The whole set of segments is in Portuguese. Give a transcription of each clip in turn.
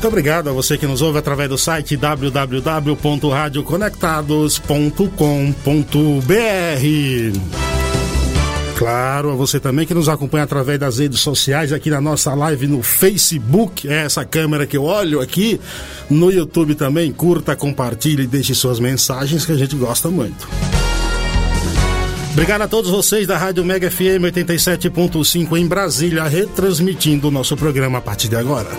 Muito obrigado a você que nos ouve através do site www.radioconectados.com.br. Claro, a você também que nos acompanha através das redes sociais, aqui na nossa live no Facebook, é essa câmera que eu olho aqui, no YouTube também, curta, compartilhe deixe suas mensagens que a gente gosta muito. Obrigado a todos vocês da Rádio Mega FM 87.5 em Brasília, retransmitindo o nosso programa a partir de agora.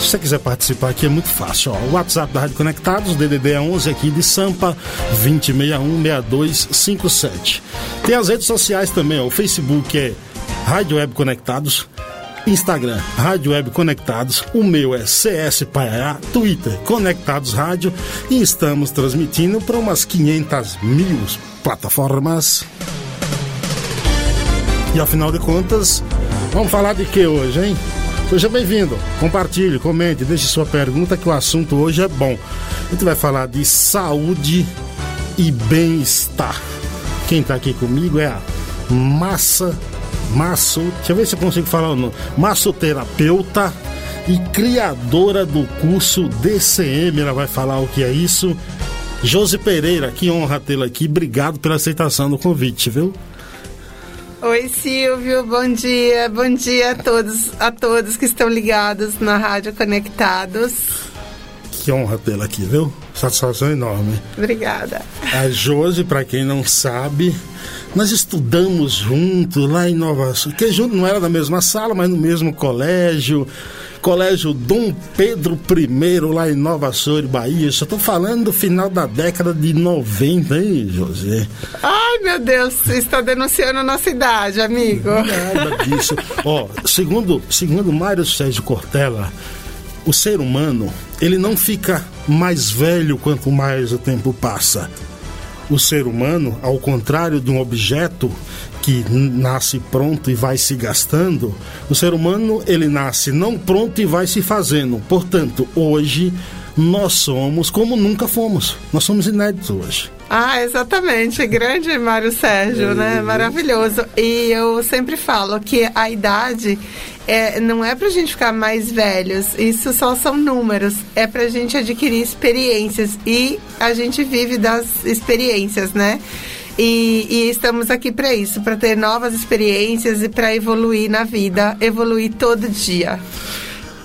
Se você quiser participar aqui é muito fácil. Ó. O WhatsApp da Rádio Conectados, DDD é 11 aqui de Sampa, 2061-6257. Tem as redes sociais também, ó. o Facebook é Rádio Web Conectados, Instagram, Rádio Web Conectados, o meu é CS Paiá, Twitter, Conectados Rádio e estamos transmitindo para umas 500 mil plataformas. E afinal de contas, vamos falar de que hoje, hein? Seja bem-vindo, compartilhe, comente, deixe sua pergunta que o assunto hoje é bom. A gente vai falar de saúde e bem-estar. Quem está aqui comigo é a Massa Masso, deixa eu ver se eu consigo falar o nome. Massoterapeuta e criadora do curso DCM, ela vai falar o que é isso. Josi Pereira, que honra tê-la aqui. Obrigado pela aceitação do convite, viu? Oi, Silvio, bom dia. Bom dia a todos, a todos que estão ligados na Rádio Conectados. Que honra tê-la aqui, viu? Satisfação enorme. Obrigada. A Josi, para quem não sabe, nós estudamos junto lá em Nova Sul, que junto não era da mesma sala, mas no mesmo colégio. Colégio Dom Pedro I, lá em Nova Soura, Bahia. Só tô falando do final da década de 90, hein, José? Ai, meu Deus, você está denunciando a nossa idade, amigo. Nada disso. Ó, segundo, segundo Mário Sérgio Cortella, o ser humano, ele não fica mais velho quanto mais o tempo passa. O ser humano, ao contrário de um objeto, que nasce pronto e vai se gastando, o ser humano ele nasce não pronto e vai se fazendo. Portanto, hoje nós somos como nunca fomos. Nós somos inéditos hoje. Ah, exatamente. Grande Mário Sérgio, é, né? Maravilhoso. E eu sempre falo que a idade é, não é pra gente ficar mais velhos. Isso só são números. É pra gente adquirir experiências. E a gente vive das experiências, né? E, e estamos aqui para isso, para ter novas experiências e para evoluir na vida, evoluir todo dia.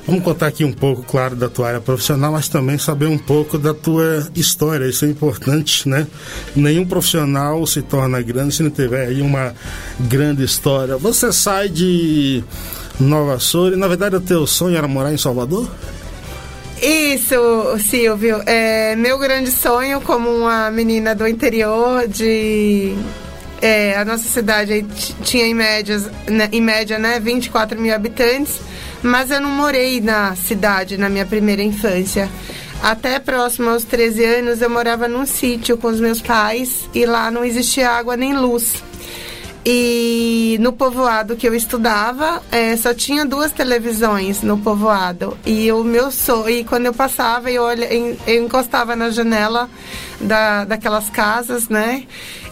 Vamos contar aqui um pouco, claro, da tua área profissional, mas também saber um pouco da tua história. Isso é importante, né? Nenhum profissional se torna grande se não tiver aí uma grande história. Você sai de Nova Soura e, na verdade, o teu sonho era morar em Salvador? Isso, Silvio. É meu grande sonho como uma menina do interior de é, a nossa cidade tinha em, médias, né, em média né, 24 mil habitantes, mas eu não morei na cidade na minha primeira infância. Até próximo aos 13 anos eu morava num sítio com os meus pais e lá não existia água nem luz. E no povoado que eu estudava, é, só tinha duas televisões no povoado. E o meu sonho, e quando eu passava, eu, olha, eu encostava na janela da, daquelas casas, né?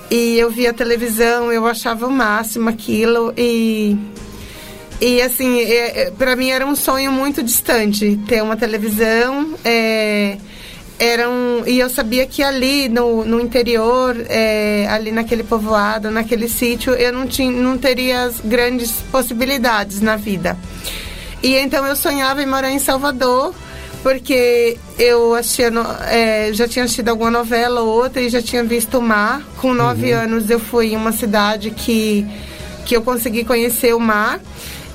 E eu via televisão, eu achava o máximo aquilo. E, e assim, é, é para mim era um sonho muito distante ter uma televisão. É, eram e eu sabia que ali no, no interior é, ali naquele povoado naquele sítio eu não tinha não teria as grandes possibilidades na vida e então eu sonhava em morar em Salvador porque eu assistia, é, já tinha assistido alguma novela ou outra e já tinha visto o mar. Com nove uhum. anos eu fui em uma cidade que, que eu consegui conhecer o mar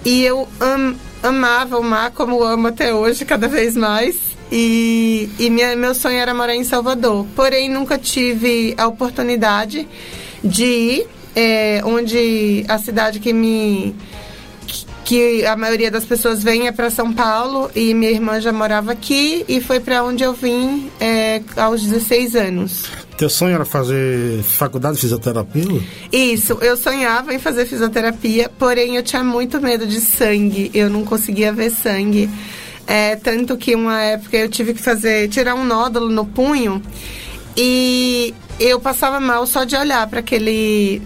e eu am, amava o mar como amo até hoje, cada vez mais. E, e minha, meu sonho era morar em Salvador. Porém, nunca tive a oportunidade de ir é, onde a cidade que me que a maioria das pessoas vem é para São Paulo e minha irmã já morava aqui e foi para onde eu vim é, aos 16 anos. Teu sonho era fazer faculdade de fisioterapia? Isso, eu sonhava em fazer fisioterapia, porém eu tinha muito medo de sangue, eu não conseguia ver sangue. É, tanto que uma época eu tive que fazer, tirar um nódulo no punho e eu passava mal só de olhar para aquele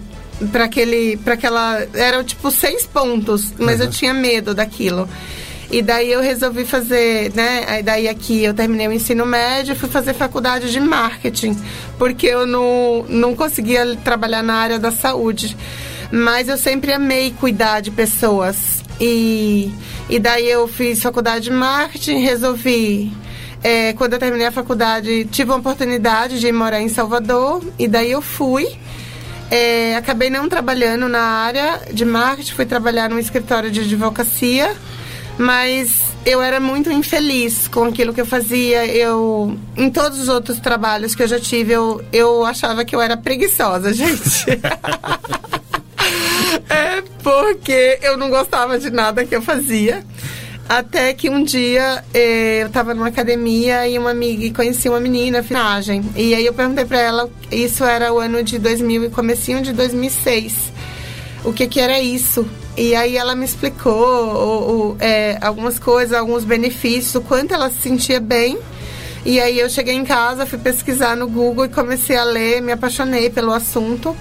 para aquele para aquela era tipo seis pontos mas uhum. eu tinha medo daquilo e daí eu resolvi fazer, né? Aí daí aqui eu terminei o ensino médio, fui fazer faculdade de marketing, porque eu não, não conseguia trabalhar na área da saúde. Mas eu sempre amei cuidar de pessoas. E, e daí eu fiz faculdade de marketing, resolvi é, quando eu terminei a faculdade, tive a oportunidade de morar em Salvador e daí eu fui. É, acabei não trabalhando na área de marketing, fui trabalhar num escritório de advocacia, mas eu era muito infeliz com aquilo que eu fazia. Eu, em todos os outros trabalhos que eu já tive, eu, eu achava que eu era preguiçosa, gente. é porque eu não gostava de nada que eu fazia. Até que um dia eh, eu estava numa academia e uma amiga conheci uma menina, finagem. E aí eu perguntei para ela, isso era o ano de 2000 e comecinho de 2006. O que que era isso? E aí ela me explicou o, o, é, algumas coisas, alguns benefícios, o quanto ela se sentia bem. E aí eu cheguei em casa, fui pesquisar no Google e comecei a ler, me apaixonei pelo assunto.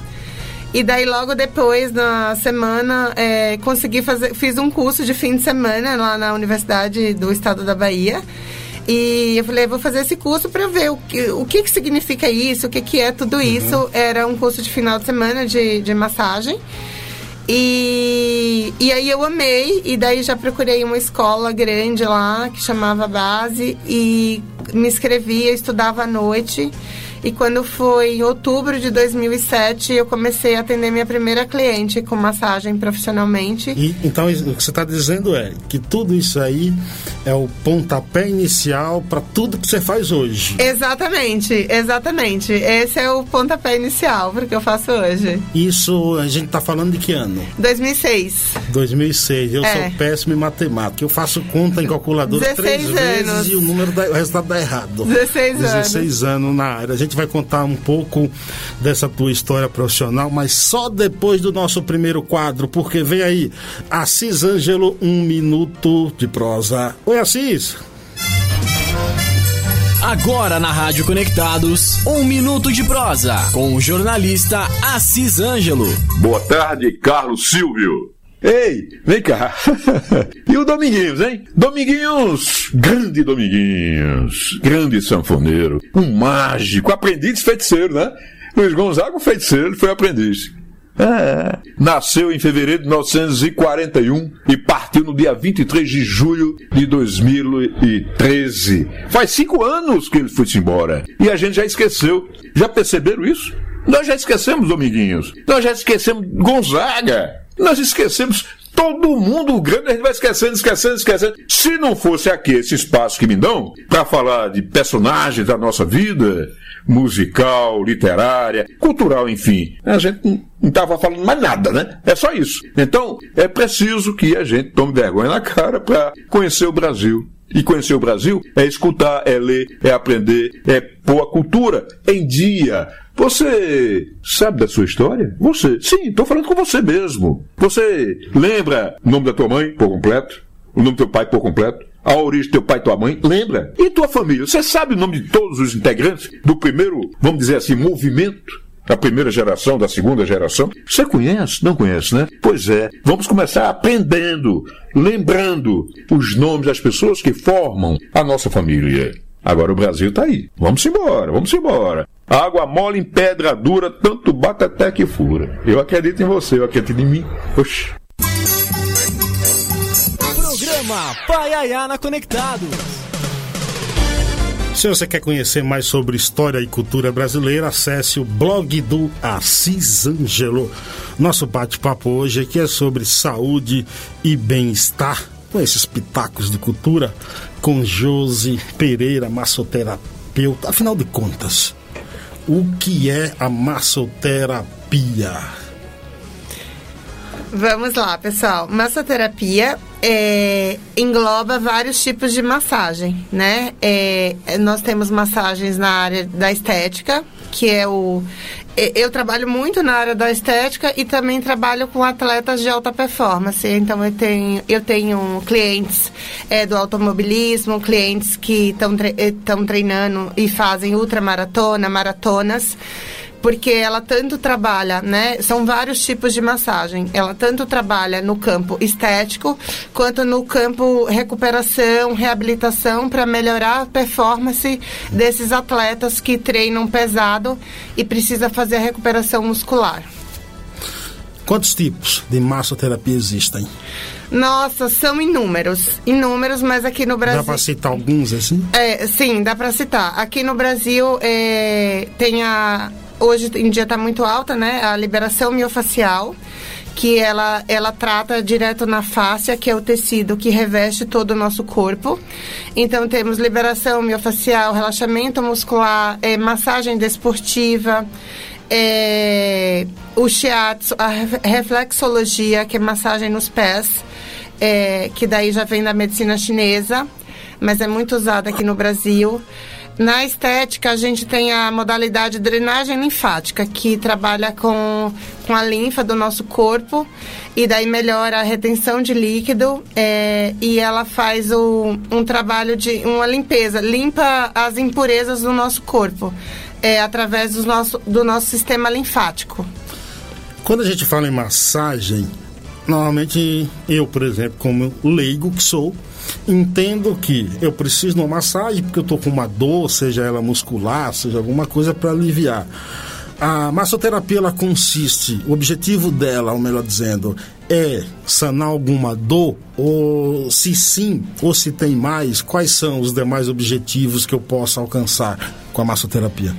E daí logo depois, na semana, é, consegui fazer, fiz um curso de fim de semana lá na Universidade do Estado da Bahia. E eu falei, vou fazer esse curso para ver o que, o que, que significa isso, o que, que é tudo uhum. isso. Era um curso de final de semana de, de massagem. E, e aí eu amei, e daí já procurei uma escola grande lá, que chamava Base, e me inscrevia, estudava à noite. E quando foi em outubro de 2007, eu comecei a atender minha primeira cliente com massagem profissionalmente. E, então, o que você está dizendo é que tudo isso aí é o pontapé inicial para tudo que você faz hoje. Exatamente, exatamente. Esse é o pontapé inicial para o que eu faço hoje. Isso, a gente está falando de que ano? 2006. 2006. Eu é. sou péssimo em matemática. Eu faço conta em calculadora três anos. vezes e o número da, o resultado dá errado. 16 anos. 16 anos na área. A gente gente vai contar um pouco dessa tua história profissional, mas só depois do nosso primeiro quadro, porque vem aí Assis Ângelo, um minuto de prosa. Oi, Assis. Agora na Rádio Conectados, um minuto de prosa com o jornalista Assis Ângelo. Boa tarde, Carlos Silvio. Ei, vem cá. e o Dominguinhos, hein? Dominguinhos, grande Dominguinhos, grande sanfoneiro, um mágico, aprendiz feiticeiro, né? Luiz Gonzaga, um feiticeiro, ele foi aprendiz. É. Nasceu em fevereiro de 1941 e partiu no dia 23 de julho de 2013. Faz cinco anos que ele foi-se embora. E a gente já esqueceu. Já perceberam isso? Nós já esquecemos Dominguinhos. Nós já esquecemos Gonzaga. Nós esquecemos todo mundo grande, a gente vai esquecendo, esquecendo, esquecendo. Se não fosse aqui esse espaço que me dão para falar de personagens da nossa vida, musical, literária, cultural, enfim, a gente não estava falando mais nada, né? É só isso. Então, é preciso que a gente tome vergonha na cara para conhecer o Brasil. E conhecer o Brasil é escutar, é ler, é aprender, é pôr a cultura em dia, você sabe da sua história? Você? Sim, estou falando com você mesmo. Você lembra o nome da tua mãe por completo? O nome do teu pai por completo? A origem do teu pai e tua mãe? Lembra? E tua família? Você sabe o nome de todos os integrantes do primeiro, vamos dizer assim, movimento? Da primeira geração, da segunda geração? Você conhece? Não conhece, né? Pois é. Vamos começar aprendendo, lembrando os nomes das pessoas que formam a nossa família. Agora o Brasil está aí. Vamos embora, vamos embora. Água mole em pedra dura, tanto bate até que fura. Eu acredito em você, eu acredito em mim. Oxi. Programa Paiaiana Conectado. Se você quer conhecer mais sobre história e cultura brasileira, acesse o blog do Assis Angelo. Nosso bate-papo hoje aqui é sobre saúde e bem-estar, com esses pitacos de cultura, com Josi Pereira, massoterapeuta. Afinal de contas, o que é a massoterapia? Vamos lá, pessoal. Massoterapia é, engloba vários tipos de massagem, né? É, nós temos massagens na área da estética, que é o eu trabalho muito na área da estética e também trabalho com atletas de alta performance. Então eu tenho, eu tenho clientes é, do automobilismo, clientes que estão tre treinando e fazem ultramaratona, maratonas porque ela tanto trabalha, né? São vários tipos de massagem. Ela tanto trabalha no campo estético quanto no campo recuperação, reabilitação para melhorar a performance desses atletas que treinam pesado e precisa fazer a recuperação muscular. Quantos tipos de massoterapia existem? Nossa, são inúmeros. Inúmeros, mas aqui no Brasil. Dá para citar alguns assim? É, sim, dá para citar. Aqui no Brasil é, tem a hoje em dia está muito alta, né? A liberação miofacial, que ela, ela trata direto na fáscia, que é o tecido que reveste todo o nosso corpo. Então temos liberação miofacial, relaxamento muscular, é, massagem desportiva, é, o shiatsu, a reflexologia, que é massagem nos pés, é, que daí já vem da medicina chinesa, mas é muito usada aqui no Brasil. Na estética, a gente tem a modalidade drenagem linfática, que trabalha com, com a linfa do nosso corpo e daí melhora a retenção de líquido é, e ela faz o, um trabalho de uma limpeza, limpa as impurezas do nosso corpo é, através do nosso, do nosso sistema linfático. Quando a gente fala em massagem, normalmente eu, por exemplo, como leigo que sou, entendo que eu preciso de uma massagem porque eu estou com uma dor, seja ela muscular, seja alguma coisa para aliviar. A massoterapia ela consiste, o objetivo dela, ou melhor dizendo, é sanar alguma dor ou se sim, ou se tem mais, quais são os demais objetivos que eu posso alcançar com a massoterapia?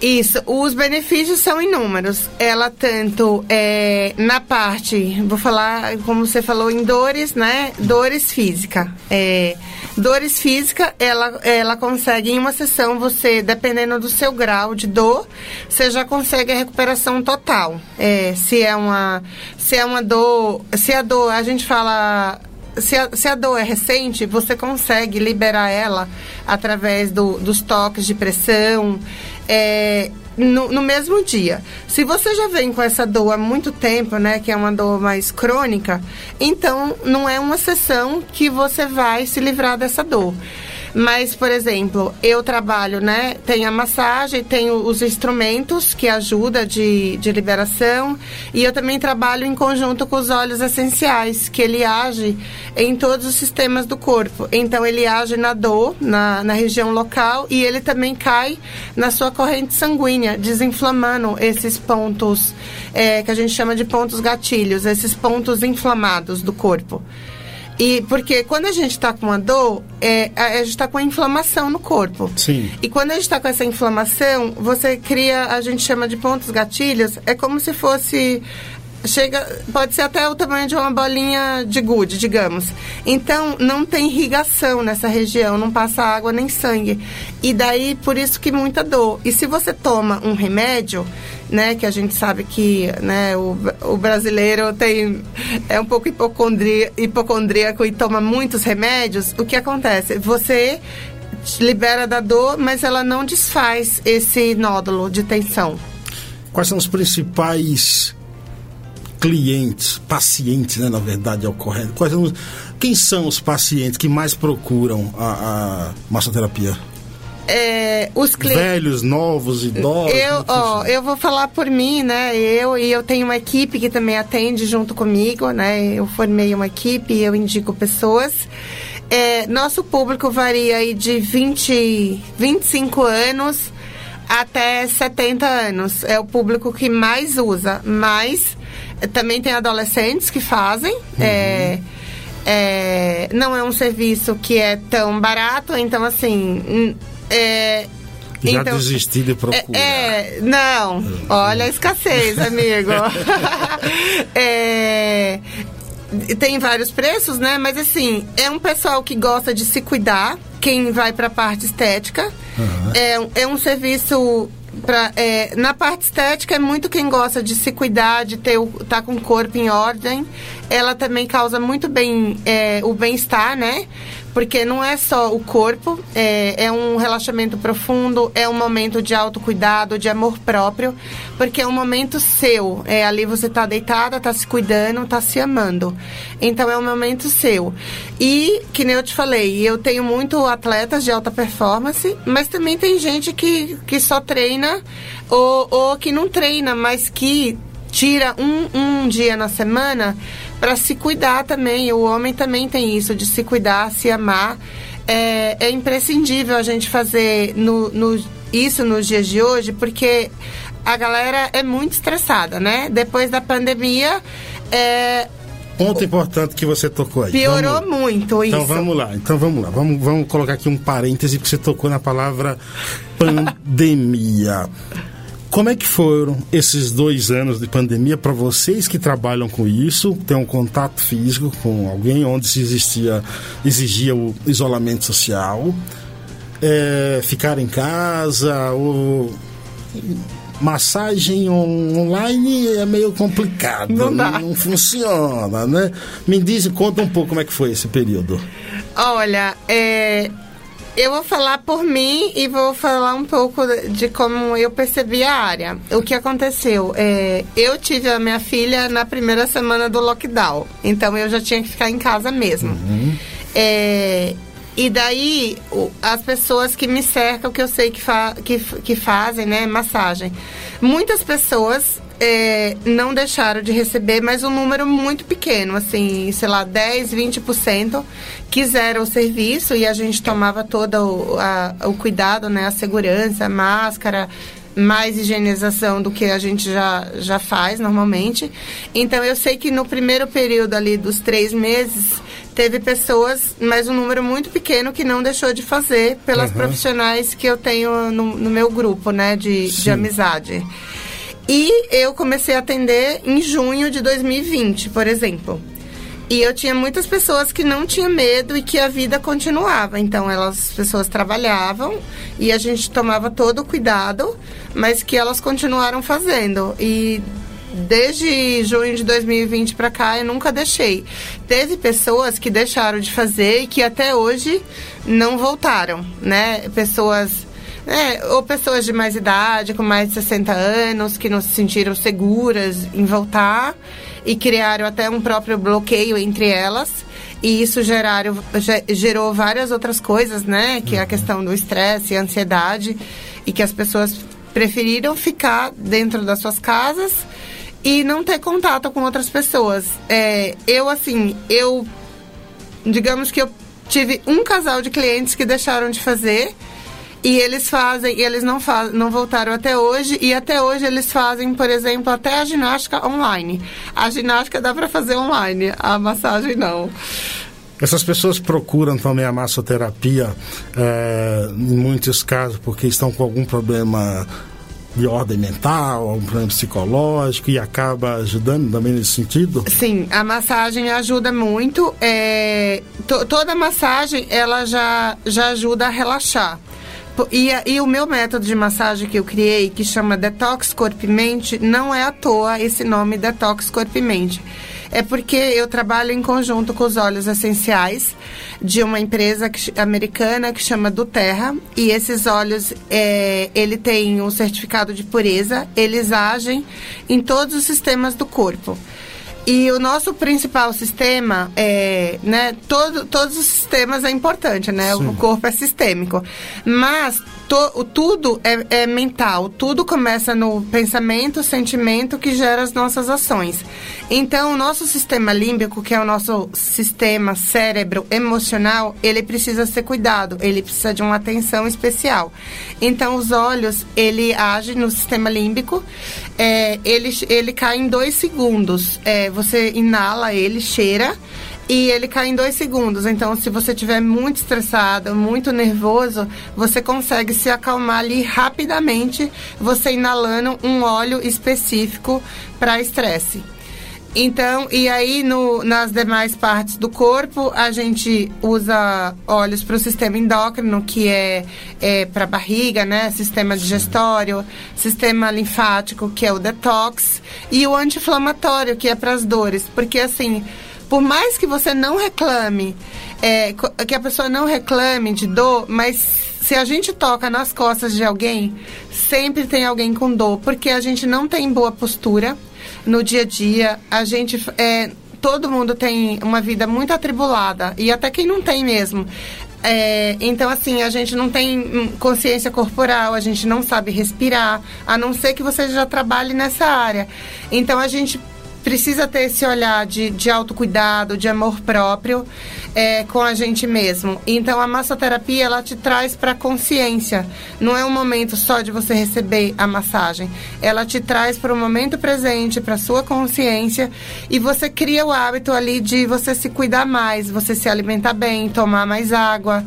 Isso, os benefícios são inúmeros. Ela tanto é, na parte, vou falar como você falou em dores, né? Dores física. É, dores física, ela, ela consegue em uma sessão você, dependendo do seu grau de dor, você já consegue a recuperação total. É, se é uma, se é uma dor, se a dor, a gente fala se a, se a dor é recente, você consegue liberar ela através do, dos toques de pressão, é, no, no, mesmo dia. Se você já vem com essa dor há muito tempo, né, que é uma dor mais crônica, então não é uma sessão que você vai se livrar dessa dor. Mas, por exemplo, eu trabalho, né? Tem a massagem, tenho os instrumentos que ajudam de, de liberação. E eu também trabalho em conjunto com os óleos essenciais, que ele age em todos os sistemas do corpo. Então, ele age na dor, na, na região local, e ele também cai na sua corrente sanguínea, desinflamando esses pontos é, que a gente chama de pontos gatilhos, esses pontos inflamados do corpo. E porque quando a gente está com uma dor, é, a, gente está com a inflamação no corpo. Sim. E quando a gente está com essa inflamação, você cria, a gente chama de pontos gatilhos, é como se fosse chega pode ser até o tamanho de uma bolinha de gude, digamos. Então não tem irrigação nessa região, não passa água nem sangue. E daí por isso que muita dor. E se você toma um remédio, né, que a gente sabe que, né, o, o brasileiro tem é um pouco hipocondria, hipocondríaco e toma muitos remédios, o que acontece? Você libera da dor, mas ela não desfaz esse nódulo de tensão. Quais são os principais clientes, pacientes, né, na verdade é o correto. Quais são, quem são os pacientes que mais procuram a, a massoterapia? É, os clientes. Velhos, novos, idosos? Eu, ó, eu vou falar por mim, né? Eu e eu tenho uma equipe que também atende junto comigo, né? Eu formei uma equipe e eu indico pessoas. É, nosso público varia aí de 20, 25 anos até 70 anos. É o público que mais usa, mas também tem adolescentes que fazem. Uhum. É, é, não é um serviço que é tão barato, então assim. É, já então, desisti de procurar. É, é, não, olha a escassez, amigo. é, tem vários preços, né? Mas assim, é um pessoal que gosta de se cuidar, quem vai para a parte estética. Uhum. É, é um serviço pra, é, na parte estética é muito quem gosta de se cuidar, de ter o, tá com o corpo em ordem. Ela também causa muito bem é, o bem-estar, né? Porque não é só o corpo, é, é, um relaxamento profundo, é um momento de autocuidado, de amor próprio, porque é um momento seu. É, ali você está deitada, está se cuidando, está se amando. Então é um momento seu. E, que nem eu te falei, eu tenho muito atletas de alta performance, mas também tem gente que, que só treina ou, ou que não treina, mas que tira um, um dia na semana para se cuidar também. O homem também tem isso, de se cuidar, se amar. É, é imprescindível a gente fazer no, no, isso nos dias de hoje, porque a galera é muito estressada, né? Depois da pandemia. É, Ponto importante que você tocou aí. Piorou vamos, muito isso. Então vamos lá, então vamos lá. Vamos, vamos colocar aqui um parêntese que você tocou na palavra pandemia. Como é que foram esses dois anos de pandemia para vocês que trabalham com isso, ter um contato físico com alguém onde se existia, exigia o isolamento social, é, ficar em casa, ou massagem on online é meio complicado, não, dá. não funciona, né? Me diz, conta um pouco como é que foi esse período. Olha, é, eu vou falar por mim e vou falar um pouco de como eu percebi a área. O que aconteceu? É, eu tive a minha filha na primeira semana do lockdown, então eu já tinha que ficar em casa mesmo. Uhum. É, e daí, as pessoas que me cercam, que eu sei que, fa que, que fazem, né, massagem. Muitas pessoas é, não deixaram de receber, mas um número muito pequeno, assim, sei lá, 10, 20% quiseram o serviço e a gente tomava todo o, a, o cuidado, né, a segurança, a máscara, mais higienização do que a gente já, já faz normalmente. Então eu sei que no primeiro período ali dos três meses teve pessoas, mas um número muito pequeno que não deixou de fazer pelas uhum. profissionais que eu tenho no, no meu grupo, né, de, de amizade. E eu comecei a atender em junho de 2020, por exemplo. E eu tinha muitas pessoas que não tinham medo e que a vida continuava. Então, elas, as pessoas trabalhavam e a gente tomava todo o cuidado, mas que elas continuaram fazendo. E desde junho de 2020 para cá eu nunca deixei. Teve pessoas que deixaram de fazer e que até hoje não voltaram, né? Pessoas é, ou pessoas de mais idade, com mais de 60 anos, que não se sentiram seguras em voltar e criaram até um próprio bloqueio entre elas. E isso geraram, gerou várias outras coisas, né? Que é a uhum. questão do estresse e ansiedade. E que as pessoas preferiram ficar dentro das suas casas e não ter contato com outras pessoas. É, eu, assim, eu. Digamos que eu tive um casal de clientes que deixaram de fazer e eles fazem, e eles não, faz, não voltaram até hoje, e até hoje eles fazem, por exemplo, até a ginástica online. A ginástica dá para fazer online, a massagem não. Essas pessoas procuram também a massoterapia, é, em muitos casos, porque estão com algum problema de ordem mental, algum problema psicológico e acaba ajudando também nesse sentido? Sim, a massagem ajuda muito. É, to, toda massagem ela já, já ajuda a relaxar. E, e, o meu método de massagem que eu criei, que chama Detox Corpo e Mente, não é à toa esse nome Detox Corpo e Mente. É porque eu trabalho em conjunto com os óleos essenciais de uma empresa que, americana que chama Duterra. E esses óleos, é, ele tem um certificado de pureza, eles agem em todos os sistemas do corpo. E o nosso principal sistema é, né, todo, todos os sistemas é importante, né? Sim. O corpo é sistêmico. Mas to, tudo é, é, mental, tudo começa no pensamento, sentimento que gera as nossas ações. Então, o nosso sistema límbico, que é o nosso sistema cérebro emocional, ele precisa ser cuidado, ele precisa de uma atenção especial. Então, os olhos, ele age no sistema límbico, é, ele, ele cai em dois segundos. É, você inala ele, cheira, e ele cai em dois segundos. Então, se você estiver muito estressado, muito nervoso, você consegue se acalmar ali rapidamente, você inalando um óleo específico para estresse. Então, e aí no, nas demais partes do corpo, a gente usa óleos para o sistema endócrino, que é, é para barriga, né? Sistema digestório, sistema linfático, que é o detox, e o anti-inflamatório, que é para as dores. Porque assim, por mais que você não reclame, é, que a pessoa não reclame de dor, mas se a gente toca nas costas de alguém, sempre tem alguém com dor, porque a gente não tem boa postura no dia a dia. A gente é, todo mundo tem uma vida muito atribulada e até quem não tem mesmo. É, então, assim, a gente não tem hum, consciência corporal, a gente não sabe respirar, a não ser que você já trabalhe nessa área. Então, a gente precisa ter esse olhar de, de autocuidado, de amor próprio é, com a gente mesmo. Então a massoterapia ela te traz para consciência. Não é um momento só de você receber a massagem. Ela te traz para o momento presente, para sua consciência e você cria o hábito ali de você se cuidar mais, você se alimentar bem, tomar mais água,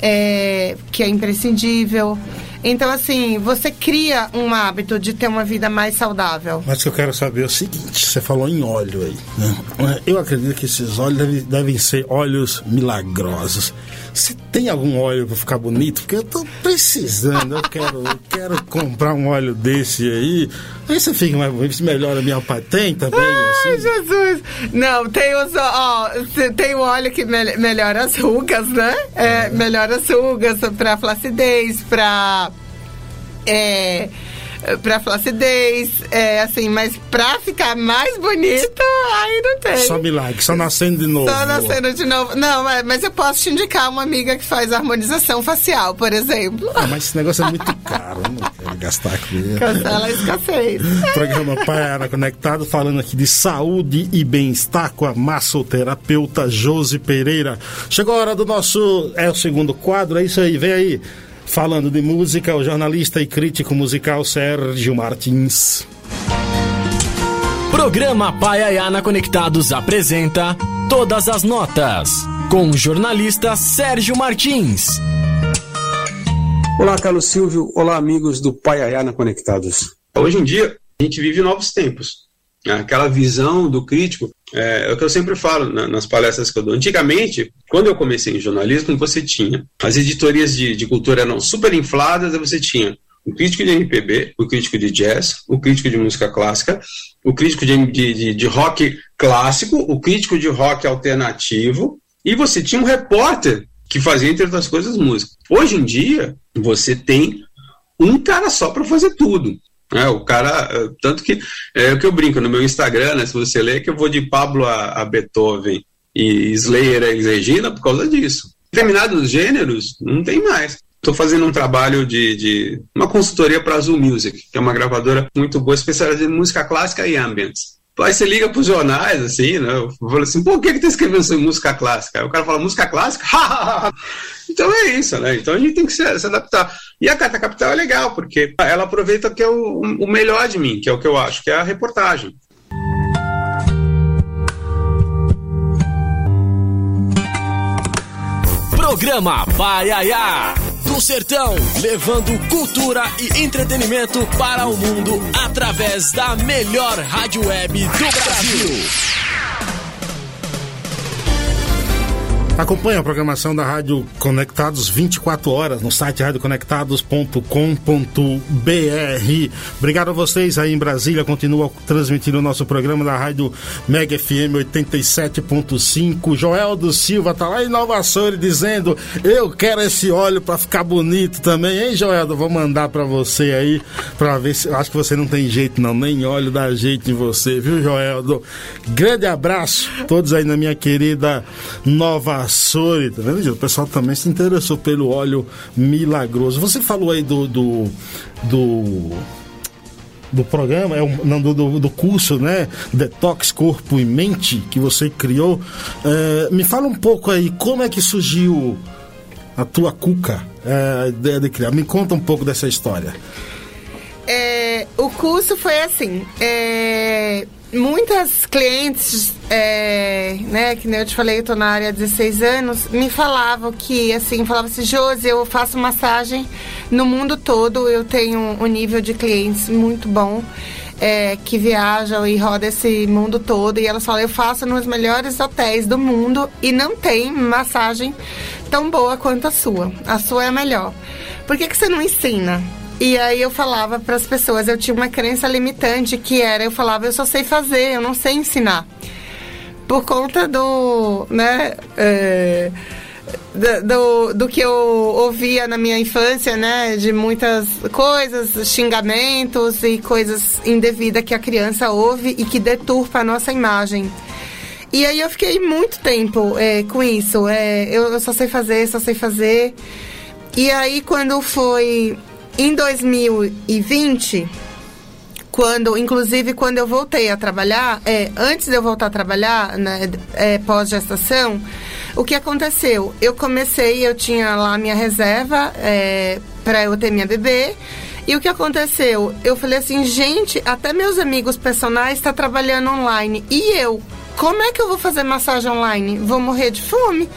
é, que é imprescindível. Então, assim, você cria um hábito de ter uma vida mais saudável. Mas o que eu quero saber é o seguinte: você falou em óleo aí, né? Eu acredito que esses óleos devem, devem ser óleos milagrosos. Você tem algum óleo para ficar bonito? Porque eu tô precisando, eu quero, eu quero comprar um óleo desse aí. Aí você fica mais melhora a minha patente também. Ai, assim. Jesus! Não, tem os, ó, tem o óleo que me melhora as rugas, né? É, é. Melhora as rugas para flacidez, para é, pra flacidez, é, assim, mas pra ficar mais bonita, aí não tem. Só milagre, só nascendo de novo. Só nascendo de novo. Não, mas eu posso te indicar uma amiga que faz harmonização facial, por exemplo. Ah, mas esse negócio é muito caro, eu não quero gastar com isso. Cancela a escassez. Programa Pai Conectado, falando aqui de saúde e bem-estar com a massoterapeuta Josi Pereira. Chegou a hora do nosso, é o segundo quadro, é isso aí, vem aí. Falando de música, o jornalista e crítico musical Sérgio Martins. Programa Paiaiana Conectados apresenta Todas as Notas, com o jornalista Sérgio Martins. Olá, Carlos Silvio. Olá, amigos do Paiaiana Conectados. Hoje em dia, a gente vive novos tempos. Aquela visão do crítico é, é, o que eu sempre falo na, nas palestras que eu dou. Antigamente, quando eu comecei em jornalismo, você tinha as editorias de, de cultura eram super infladas, você tinha o crítico de MPB, o crítico de jazz, o crítico de música clássica, o crítico de, de, de rock clássico, o crítico de rock alternativo, e você tinha um repórter que fazia, entre outras coisas, música. Hoje em dia, você tem um cara só para fazer tudo. É, o cara, eh, tanto que é o que eu brinco no meu Instagram, né, se você ler, que eu vou de Pablo a, a Beethoven e Slayer a Regina por causa disso. Determinados gêneros não tem mais. Estou fazendo um trabalho de, de uma consultoria para Azul Music, que é uma gravadora muito boa, especializada em música clássica e ambience. Aí você liga para os jornais, assim, né? Eu falo assim, por que, que tá escrevendo sobre música clássica? Aí o cara fala, música clássica? então é isso, né? Então a gente tem que se, se, adaptar. E a Carta Capital é legal, porque ela aproveita que é o, o melhor de mim, que é o que eu acho, que é a reportagem. Programa Baiaia do Sertão, levando cultura e entretenimento para o mundo através da melhor rádio web do Brasil. Acompanhe a programação da Rádio Conectados 24 horas no site radioconectados.com.br. Obrigado a vocês aí em Brasília. Continua transmitindo o nosso programa da Rádio Mega FM 87.5. Joel do Silva tá lá em Nova Açores dizendo: Eu quero esse óleo para ficar bonito também, hein, Joel? Vou mandar para você aí para ver se. Acho que você não tem jeito, não. Nem óleo dá jeito em você, viu, Joel? Grande abraço, todos aí na minha querida Nova Açores, tá vendo? O pessoal também se interessou pelo óleo milagroso. Você falou aí do. do, do do programa, é um, não, do, do curso, né? Detox Corpo e Mente, que você criou. É, me fala um pouco aí, como é que surgiu a tua cuca, é, a ideia de criar? Me conta um pouco dessa história. É, o curso foi assim. É, muitas clientes, é, né, que nem eu te falei, eu tô na área há 16 anos, me falavam que, assim, falavam assim, Josi, eu faço massagem no mundo todo, eu tenho um nível de clientes muito bom. é, que viajam e rodam esse mundo todo e elas falam: eu faço nos melhores hotéis do mundo e não tem massagem tão boa quanto a sua. A sua é a melhor. Por que, que você não ensina? E aí eu falava para as pessoas, eu tinha uma crença limitante que era, eu falava, eu só sei fazer, eu não sei ensinar. Por conta do, né, é, do, do que eu ouvia na minha infância, né? De muitas coisas, xingamentos e coisas indevidas que a criança ouve e que deturpa a nossa imagem. E aí eu fiquei muito tempo é, com isso. É, eu, eu só sei fazer, só sei fazer. E aí quando foi em 2020 quando, inclusive, quando eu voltei a trabalhar, é, antes de eu voltar a trabalhar, né, é, pós-gestação, o que aconteceu? Eu comecei, eu tinha lá minha reserva é, para eu ter minha bebê. E o que aconteceu? Eu falei assim, gente, até meus amigos personagens estão tá trabalhando online. E eu? Como é que eu vou fazer massagem online? Vou morrer de fome?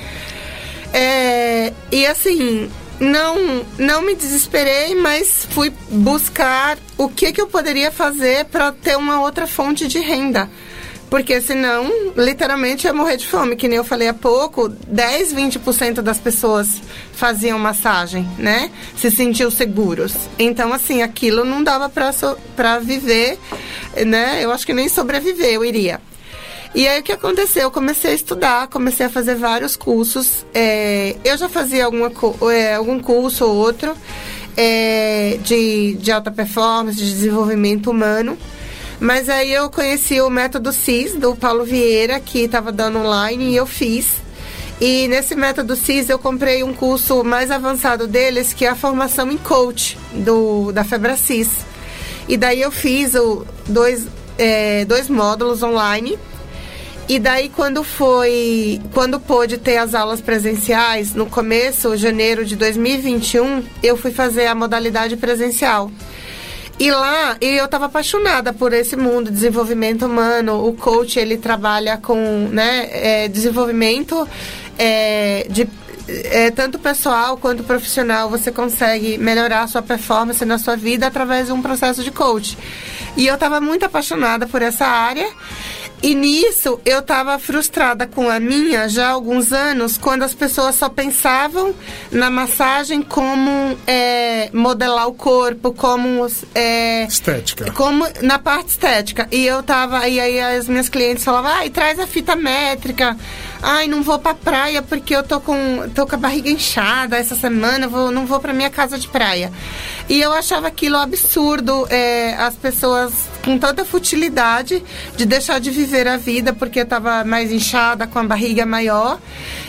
É, e assim, não, não me desesperei, mas fui buscar o que, que eu poderia fazer para ter uma outra fonte de renda. Porque senão, literalmente, ia morrer de fome. Que nem eu falei há pouco, 10, 20% das pessoas faziam massagem, né? Se sentiam seguros. Então, assim, aquilo não dava para so, viver, né? Eu acho que nem sobreviver eu iria. E aí o que aconteceu? Eu comecei a estudar, comecei a fazer vários cursos. É, eu já fazia alguma, é, algum curso ou outro é, de, de alta performance, de desenvolvimento humano. Mas aí eu conheci o método CIS do Paulo Vieira, que estava dando online, e eu fiz. E nesse método CIS eu comprei um curso mais avançado deles, que é a formação em coach do, da Febracis. E daí eu fiz o, dois, é, dois módulos online e daí quando foi, quando pôde ter as aulas presenciais, no começo, janeiro de 2021, eu fui fazer a modalidade presencial. E lá eu estava apaixonada por esse mundo, desenvolvimento humano. O coach ele trabalha com né, é, desenvolvimento é, de é, tanto pessoal quanto profissional. Você consegue melhorar a sua performance na sua vida através de um processo de coach. E eu estava muito apaixonada por essa área. E nisso eu estava frustrada com a minha já há alguns anos, quando as pessoas só pensavam na massagem como é, modelar o corpo, como é, estética, como na parte estética. E eu tava e aí as minhas clientes falavam, ai traz a fita métrica, ai não vou pra praia porque eu tô com tô com a barriga inchada essa semana, vou, não vou pra minha casa de praia. E eu achava aquilo absurdo, é, as pessoas com tanta futilidade de deixar de viver a vida porque eu tava mais inchada, com a barriga maior.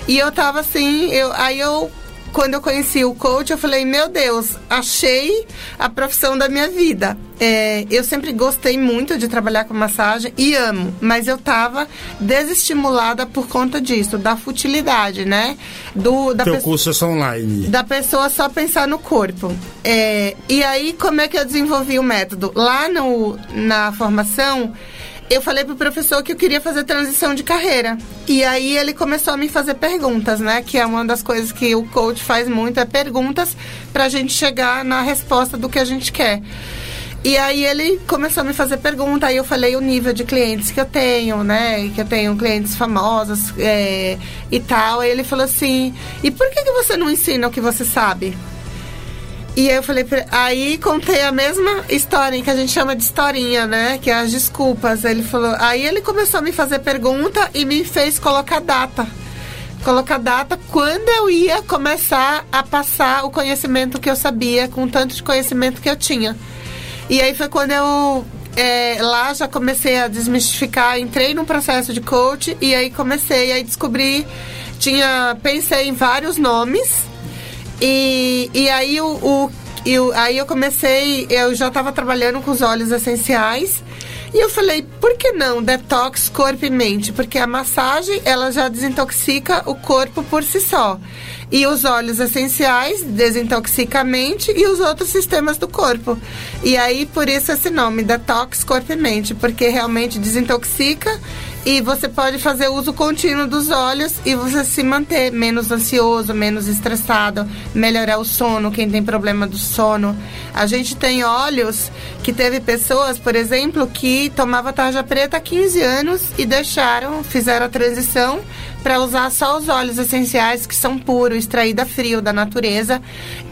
E eu tava assim, eu, aí eu quando eu conheci o coach, eu falei, meu Deus, achei a profissão da minha vida. É, eu sempre gostei muito de trabalhar com massagem e amo, mas eu tava desestimulada por conta disso, da futilidade, né? Do, da Teu curso é online. Da pessoa só pensar no corpo. É, e aí, como é que eu desenvolvi o método? Lá no, na formação, eu falei pro professor que eu queria fazer transição de carreira. E aí ele começou a me fazer perguntas, né? Que é uma das coisas que o coach faz muito, é perguntas pra gente chegar na resposta do que a gente quer. E aí ele começou a me fazer pergunta, aí eu falei o nível de clientes que eu tenho, né? Que eu tenho clientes famosos é, e tal. Aí ele falou assim, e por que, que você não ensina o que você sabe? E eu falei, pra... aí contei a mesma história que a gente chama de historinha, né? Que é as desculpas. Ele falou, aí ele começou a me fazer pergunta e me fez colocar data. Colocar data quando eu ia começar a passar o conhecimento que eu sabia, com tanto de conhecimento que eu tinha. E aí foi quando eu é, lá já comecei a desmistificar, entrei num processo de coach e aí comecei a descobrir, tinha, pensei em vários nomes e, e aí o, o eu, aí eu comecei, eu já estava trabalhando com os óleos essenciais. E eu falei, por que não detox corpo e mente? Porque a massagem, ela já desintoxica o corpo por si só. E os óleos essenciais desintoxica a mente e os outros sistemas do corpo. E aí, por isso esse nome, detox corpo e mente, porque realmente desintoxica e você pode fazer uso contínuo dos óleos e você se manter menos ansioso, menos estressado, melhorar o sono, quem tem problema do sono. A gente tem óleos que teve pessoas, por exemplo, que tomava tarja preta há 15 anos e deixaram, fizeram a transição para usar só os óleos essenciais que são puros, extraída frio da natureza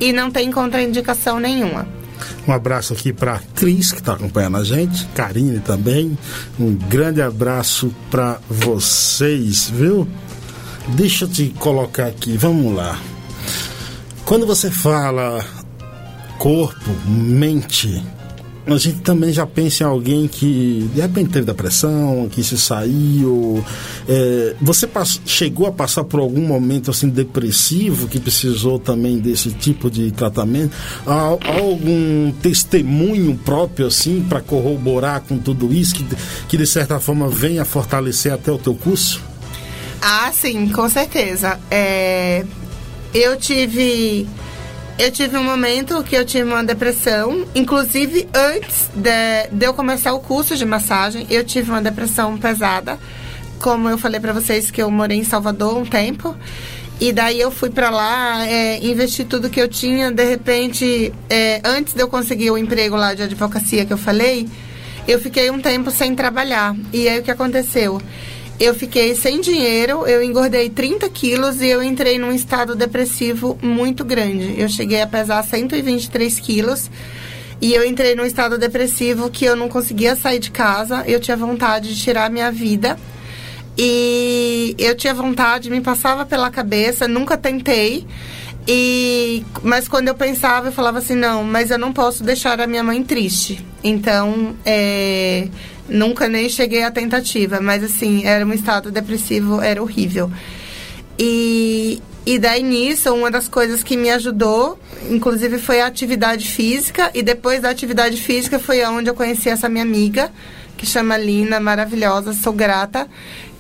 e não tem contraindicação nenhuma. Um abraço aqui para Cris, que está acompanhando a gente, Karine também. Um grande abraço para vocês, viu? Deixa eu te colocar aqui, vamos lá. Quando você fala corpo, mente, a gente também já pensa em alguém que de repente teve depressão, que se saiu. É, você chegou a passar por algum momento assim depressivo que precisou também desse tipo de tratamento? Há, há algum testemunho próprio assim para corroborar com tudo isso que, que de certa forma venha fortalecer até o teu curso? Ah, sim, com certeza. É, eu tive eu tive um momento que eu tive uma depressão. Inclusive, antes de, de eu começar o curso de massagem, eu tive uma depressão pesada. Como eu falei para vocês que eu morei em Salvador um tempo. E daí eu fui para lá, é, investi tudo que eu tinha. De repente, é, antes de eu conseguir o emprego lá de advocacia que eu falei, eu fiquei um tempo sem trabalhar. E aí o que aconteceu? Eu fiquei sem dinheiro, eu engordei 30 quilos e eu entrei num estado depressivo muito grande. Eu cheguei a pesar 123 quilos e eu entrei num estado depressivo que eu não conseguia sair de casa, eu tinha vontade de tirar a minha vida. E eu tinha vontade, me passava pela cabeça, nunca tentei. E, mas quando eu pensava, eu falava assim, não, mas eu não posso deixar a minha mãe triste. Então, é, Nunca nem cheguei à tentativa, mas assim, era um estado depressivo, era horrível. E, e daí nisso, uma das coisas que me ajudou, inclusive, foi a atividade física. E depois da atividade física foi onde eu conheci essa minha amiga, que chama Lina, maravilhosa, sou grata,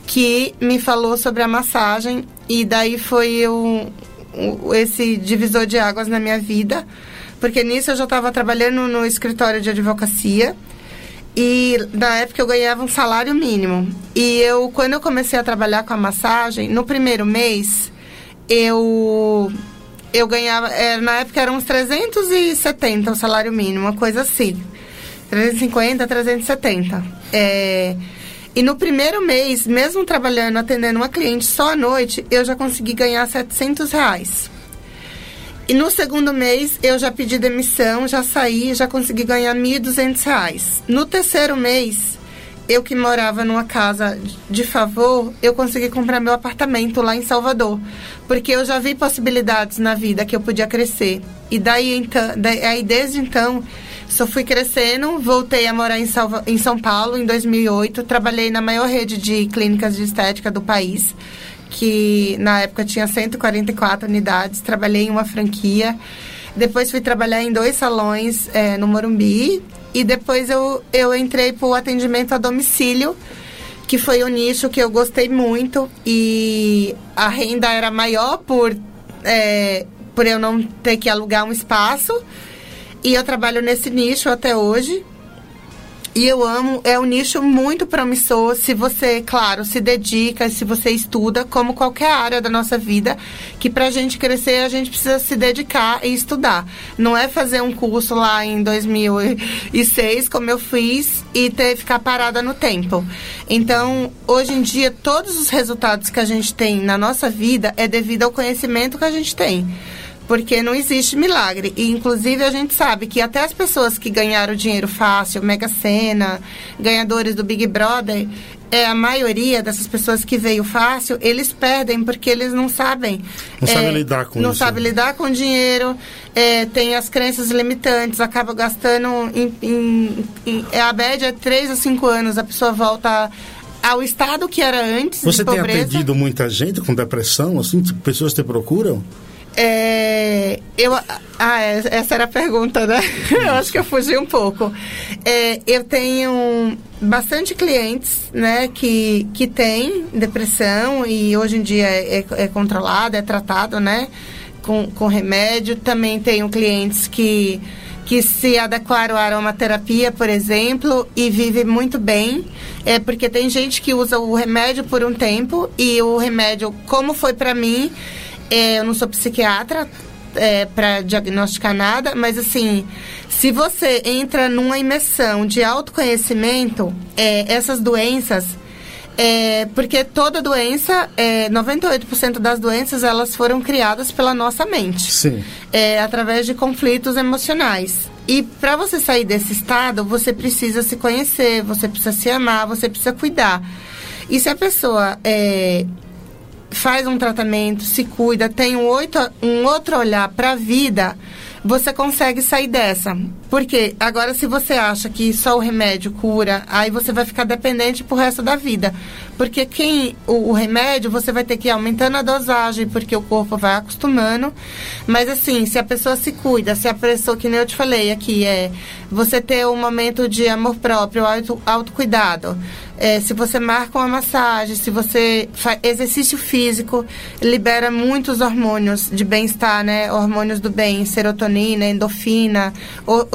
que me falou sobre a massagem. E daí foi o, o esse divisor de águas na minha vida. Porque nisso eu já estava trabalhando no escritório de advocacia. E na época eu ganhava um salário mínimo. E eu, quando eu comecei a trabalhar com a massagem, no primeiro mês, eu eu ganhava, era, na época eram uns 370 o salário mínimo, uma coisa assim. 350, 370. É, e no primeiro mês, mesmo trabalhando, atendendo uma cliente só à noite, eu já consegui ganhar 700 reais. E no segundo mês eu já pedi demissão, já saí, já consegui ganhar R$ 1.200. No terceiro mês, eu que morava numa casa de favor, eu consegui comprar meu apartamento lá em Salvador. Porque eu já vi possibilidades na vida que eu podia crescer. E daí, então, daí aí desde então, só fui crescendo, voltei a morar em, Salva, em São Paulo em 2008, trabalhei na maior rede de clínicas de estética do país que na época tinha 144 unidades, trabalhei em uma franquia. Depois fui trabalhar em dois salões é, no Morumbi. E depois eu, eu entrei para o atendimento a domicílio, que foi um nicho que eu gostei muito. E a renda era maior por, é, por eu não ter que alugar um espaço. E eu trabalho nesse nicho até hoje. E eu amo, é um nicho muito promissor se você, claro, se dedica, se você estuda, como qualquer área da nossa vida, que pra gente crescer a gente precisa se dedicar e estudar. Não é fazer um curso lá em 2006, como eu fiz, e ter ficar parada no tempo. Então, hoje em dia, todos os resultados que a gente tem na nossa vida é devido ao conhecimento que a gente tem porque não existe milagre. E, inclusive, a gente sabe que até as pessoas que ganharam dinheiro fácil, Mega Sena, ganhadores do Big Brother, é a maioria dessas pessoas que veio fácil, eles perdem porque eles não sabem. Não é, sabem lidar com Não isso. sabem lidar com dinheiro, é, tem as crenças limitantes, acaba gastando. Em, em, em, é, a média é 3 a 5 anos, a pessoa volta ao estado que era antes. Você tem atendido muita gente com depressão, assim, pessoas te procuram? É, eu, ah, é, essa era a pergunta, né? eu acho que eu fugi um pouco. É, eu tenho bastante clientes, né, que, que têm depressão e hoje em dia é, é controlado, é tratado, né, com, com remédio. Também tenho clientes que que se adequaram à aromaterapia, por exemplo, e vive muito bem. É porque tem gente que usa o remédio por um tempo e o remédio, como foi para mim, é, eu não sou psiquiatra, é, para diagnosticar nada, mas assim, se você entra numa imersão de autoconhecimento, é, essas doenças, é, porque toda doença, é, 98% das doenças, elas foram criadas pela nossa mente. Sim. É, através de conflitos emocionais. E para você sair desse estado, você precisa se conhecer, você precisa se amar, você precisa cuidar. E se a pessoa é, faz um tratamento, se cuida, tem um, oito, um outro olhar para a vida, você consegue sair dessa. Porque agora se você acha que só o remédio cura, aí você vai ficar dependente pro resto da vida. Porque quem o, o remédio você vai ter que ir aumentando a dosagem, porque o corpo vai acostumando. Mas assim, se a pessoa se cuida, se a pessoa, que nem eu te falei aqui, é você ter um momento de amor próprio, auto, autocuidado. É, se você marca uma massagem, se você faz exercício físico, libera muitos hormônios de bem-estar, né? Hormônios do bem, serotonina, endorfina,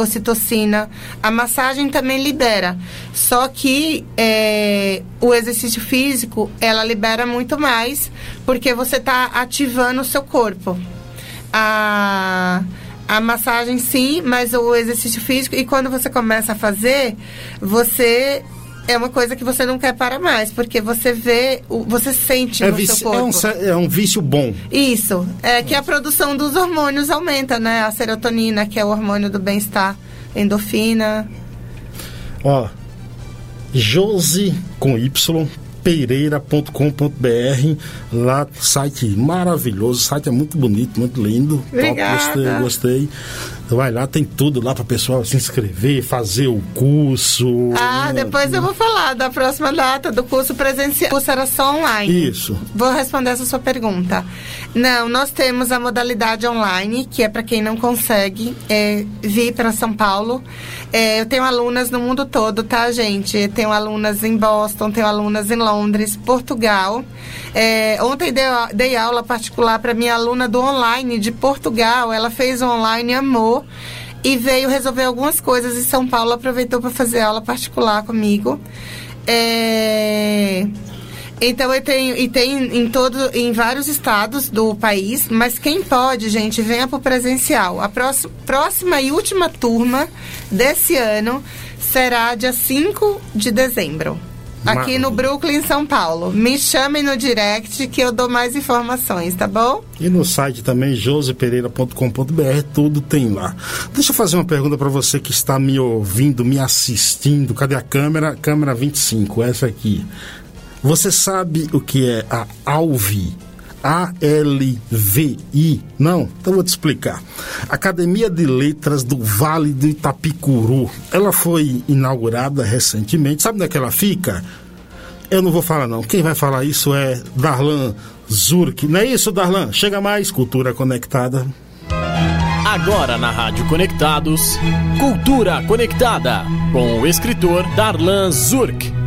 ocitocina. A massagem também libera. Só que é, o exercício físico, ela libera muito mais, porque você está ativando o seu corpo. A a massagem sim, mas o exercício físico e quando você começa a fazer, você é uma coisa que você não quer para mais, porque você vê, você sente é no vício, seu corpo. É um, é um vício bom. Isso. É que a produção dos hormônios aumenta, né? A serotonina, que é o hormônio do bem-estar, endorfina. Ó, Josi com Y pereira.com.br lá site maravilhoso, o site é muito bonito, muito lindo, Obrigada. top, gostei, gostei. Vai lá, tem tudo lá para pessoal se inscrever, fazer o curso. Ah, depois eu vou falar da próxima data do curso presencial. O curso era só online. Isso. Vou responder essa sua pergunta. Não, nós temos a modalidade online, que é para quem não consegue é, vir para São Paulo. É, eu tenho alunas no mundo todo, tá, gente? Eu tenho alunas em Boston, tenho alunas em Londres, Portugal. É, ontem dei, dei aula particular para minha aluna do online de Portugal. Ela fez online, amor e veio resolver algumas coisas em São Paulo. Aproveitou para fazer aula particular comigo. É... Então eu tenho e tem em todo em vários estados do país, mas quem pode, gente, venha para o presencial. A próxima, próxima e última turma desse ano será dia 5 de dezembro. Aqui no Brooklyn, São Paulo. Me chamem no direct que eu dou mais informações, tá bom? E no site também, josepereira.com.br, tudo tem lá. Deixa eu fazer uma pergunta para você que está me ouvindo, me assistindo. Cadê a câmera? Câmera 25, essa aqui. Você sabe o que é a ALVI? A-L-V-I? Não? Então vou te explicar. Academia de Letras do Vale do Itapicuru. Ela foi inaugurada recentemente. Sabe onde é que ela fica? Eu não vou falar não. Quem vai falar isso é Darlan Zurk. Não é isso, Darlan? Chega mais, Cultura Conectada. Agora na Rádio Conectados, Cultura Conectada, com o escritor Darlan Zurk.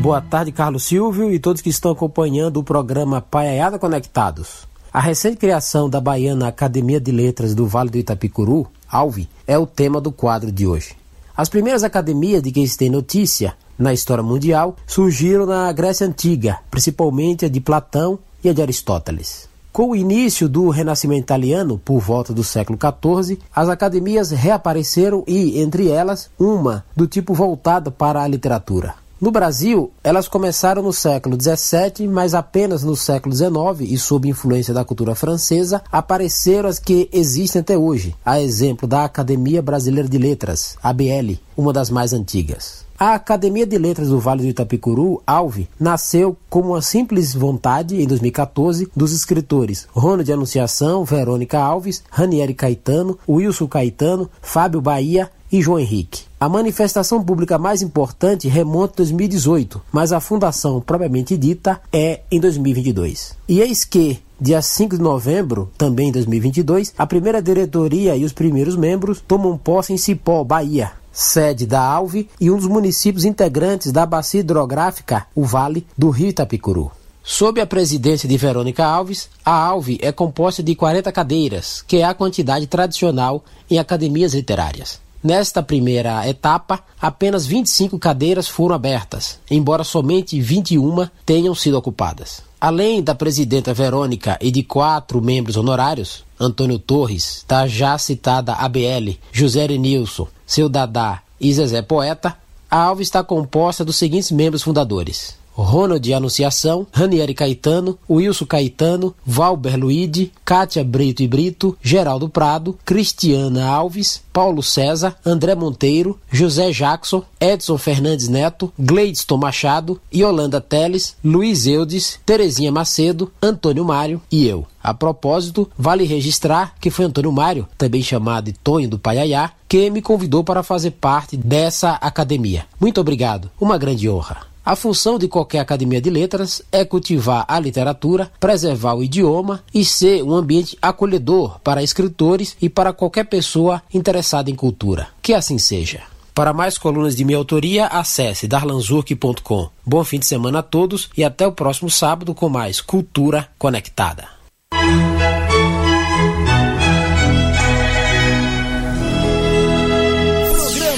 Boa tarde, Carlos Silvio e todos que estão acompanhando o programa Paiaiada Conectados. A recente criação da baiana Academia de Letras do Vale do Itapicuru, ALVE, é o tema do quadro de hoje. As primeiras academias de que se tem notícia na história mundial surgiram na Grécia Antiga, principalmente a de Platão e a de Aristóteles. Com o início do Renascimento italiano, por volta do século XIV, as academias reapareceram e, entre elas, uma do tipo voltada para a literatura. No Brasil, elas começaram no século XVII, mas apenas no século XIX e sob influência da cultura francesa apareceram as que existem até hoje, a exemplo da Academia Brasileira de Letras, ABL, uma das mais antigas. A Academia de Letras do Vale do Itapicuru, ALVE, nasceu como uma simples vontade, em 2014, dos escritores Ronald Anunciação, Verônica Alves, Ranieri Caetano, Wilson Caetano, Fábio Bahia e João Henrique. A manifestação pública mais importante remonta a 2018, mas a fundação propriamente dita é em 2022. E eis que, dia 5 de novembro, também em 2022, a primeira diretoria e os primeiros membros tomam posse em Cipó, Bahia, sede da Alve e um dos municípios integrantes da bacia hidrográfica, o Vale do Rio Itapicuru. Sob a presidência de Verônica Alves, a ALVE é composta de 40 cadeiras, que é a quantidade tradicional em academias literárias. Nesta primeira etapa, apenas 25 cadeiras foram abertas, embora somente 21 tenham sido ocupadas. Além da presidenta Verônica e de quatro membros honorários, Antônio Torres, da já citada ABL, José Nilson, seu Dadá e Zezé Poeta, a alva está composta dos seguintes membros fundadores: Ronald Anunciação, Ranieri Caetano, Wilson Caetano, Valber Luide, Kátia Brito e Brito, Geraldo Prado, Cristiana Alves, Paulo César, André Monteiro, José Jackson, Edson Fernandes Neto, Gleidson Machado, Yolanda Teles, Luiz Eudes, Terezinha Macedo, Antônio Mário e eu. A propósito, vale registrar que foi Antônio Mário, também chamado de Tonho do Paiaiá, que me convidou para fazer parte dessa academia. Muito obrigado, uma grande honra. A função de qualquer academia de letras é cultivar a literatura, preservar o idioma e ser um ambiente acolhedor para escritores e para qualquer pessoa interessada em cultura. Que assim seja. Para mais colunas de minha autoria, acesse darlanzurk.com. Bom fim de semana a todos e até o próximo sábado com mais Cultura Conectada.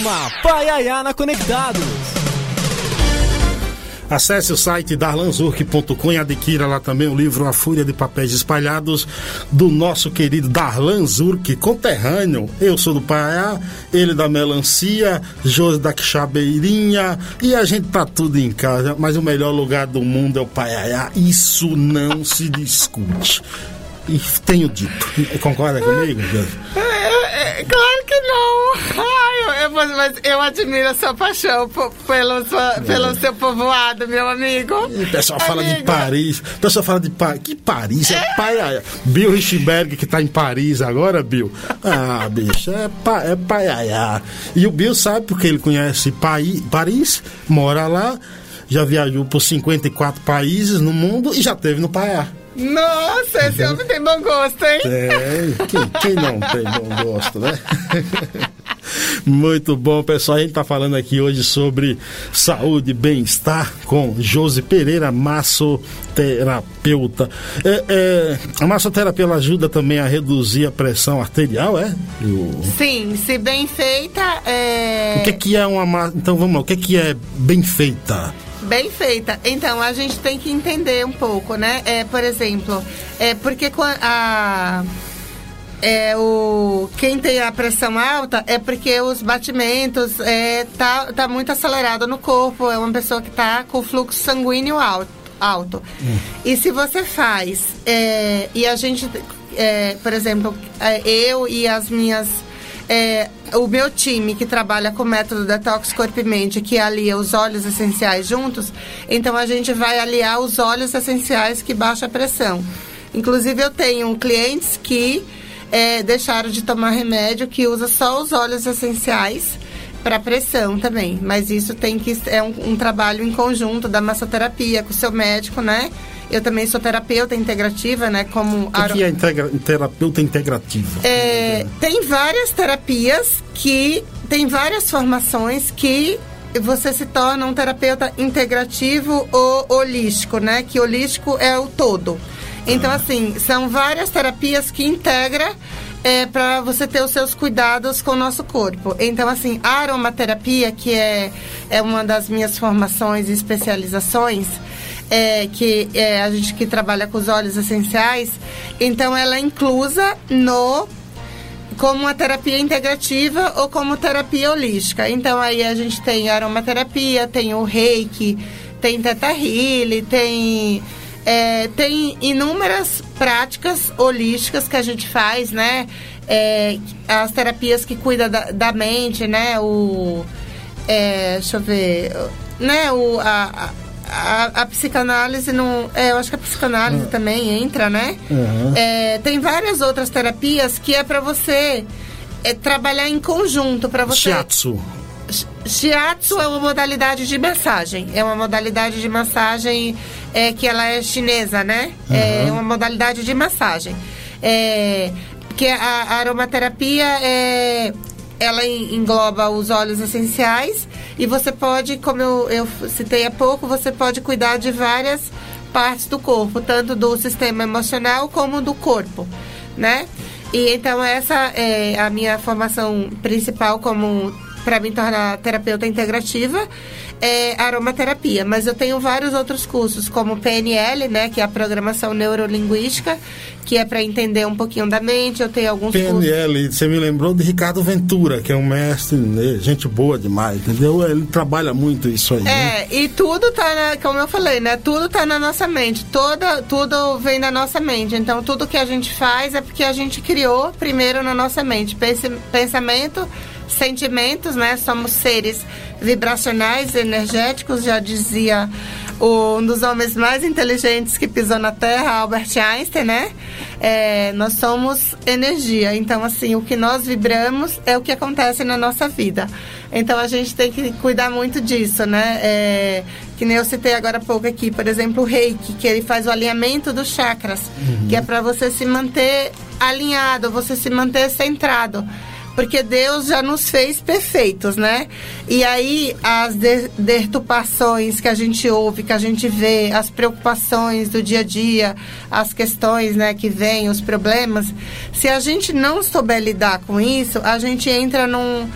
Programa Paiaiana Conectados. Acesse o site darlanzurk.com e adquira lá também o livro A Fúria de Papéis Espalhados do nosso querido Darlan Zurk, conterrâneo. Eu sou do Paiá, ele da Melancia, José da Quixabeirinha e a gente tá tudo em casa, mas o melhor lugar do mundo é o Paiaiá. Isso não se discute. E tenho dito. Concorda comigo, José? É, claro que não. Eu, mas eu admiro a sua paixão pelo, sua, é. pelo seu povoado, meu amigo. o pessoal amigo. fala de Paris. O pessoal fala de Paris. Que Paris? É, é Paiaia. Bill Richberg, que tá em Paris agora, Bill. Ah, bicho, é, pa, é Paiaia. E o Bill sabe porque ele conhece Pai, Paris, mora lá, já viajou por 54 países no mundo e já teve no Paiá. Nossa, esse homem tem bom gosto, hein? Tem. Quem, quem não tem bom gosto, né? Muito bom, pessoal. A gente está falando aqui hoje sobre saúde e bem-estar com Josi Pereira, massoterapeuta. É, é, a massoterapia ajuda também a reduzir a pressão arterial, é? Sim, se bem feita. É... O que, que é uma. Então vamos lá, o que, que é bem feita? Bem feita. Então, a gente tem que entender um pouco, né? É, por exemplo, é porque a é o quem tem a pressão alta é porque os batimentos é tá, tá muito acelerado no corpo, é uma pessoa que tá com fluxo sanguíneo alto. alto. Hum. E se você faz é, e a gente, é, por exemplo, é, eu e as minhas é, o meu time que trabalha com o método Detox Corpo e Mente, que alia os óleos essenciais juntos, então a gente vai aliar os óleos essenciais que baixa a pressão. Inclusive eu tenho clientes que é, deixaram de tomar remédio, que usa só os óleos essenciais para pressão também. Mas isso tem que é um, um trabalho em conjunto da massoterapia com o seu médico, né? Eu também sou terapeuta integrativa, né? Como o que, que é integra terapeuta integrativa? É, tem várias terapias que tem várias formações que você se torna um terapeuta integrativo ou holístico, né? Que holístico é o todo. Então, assim, são várias terapias que integra é, para você ter os seus cuidados com o nosso corpo. Então, assim, a aromaterapia, que é, é uma das minhas formações e especializações, é, que é a gente que trabalha com os óleos essenciais, então ela é inclusa no como uma terapia integrativa ou como terapia holística. Então aí a gente tem aromaterapia, tem o reiki, tem teta healing, tem é, tem inúmeras práticas holísticas que a gente faz, né? É, as terapias que cuidam da, da mente, né? O, é, deixa eu ver, né? O, a, a, a, psicanálise não. É, eu acho que a psicanálise uhum. também entra, né? Uhum. Tem várias outras terapias que é para você é, trabalhar em conjunto, para você. Shiatsu. Shiatsu é uma modalidade de massagem. É uma modalidade de massagem é, que ela é chinesa, né? Uhum. É uma modalidade de massagem. É, que a, a aromaterapia é, ela engloba os óleos essenciais e você pode, como eu, eu citei há pouco, você pode cuidar de várias partes do corpo, tanto do sistema emocional como do corpo, né? E então essa é a minha formação principal como para me tornar terapeuta integrativa é aromaterapia, mas eu tenho vários outros cursos, como PNL, né, que é a programação neurolinguística, que é para entender um pouquinho da mente. Eu tenho alguns PNL, cursos. você me lembrou de Ricardo Ventura, que é um mestre, né, gente boa demais, entendeu? Ele trabalha muito isso aí. É, né? e tudo tá, na, como eu falei, né, tudo tá na nossa mente, toda, tudo vem da nossa mente. Então, tudo que a gente faz é porque a gente criou primeiro na nossa mente. Pensamento sentimentos, né? Somos seres vibracionais, energéticos, já dizia um dos homens mais inteligentes que pisou na Terra, Albert Einstein, né? É, nós somos energia. Então, assim, o que nós vibramos é o que acontece na nossa vida. Então, a gente tem que cuidar muito disso, né? É, que nem eu citei agora há pouco aqui, por exemplo, o reiki, que ele faz o alinhamento dos chakras, uhum. que é para você se manter alinhado, você se manter centrado porque Deus já nos fez perfeitos, né? E aí as deturpações que a gente ouve, que a gente vê, as preocupações do dia a dia, as questões, né, que vêm, os problemas, se a gente não souber lidar com isso, a gente entra num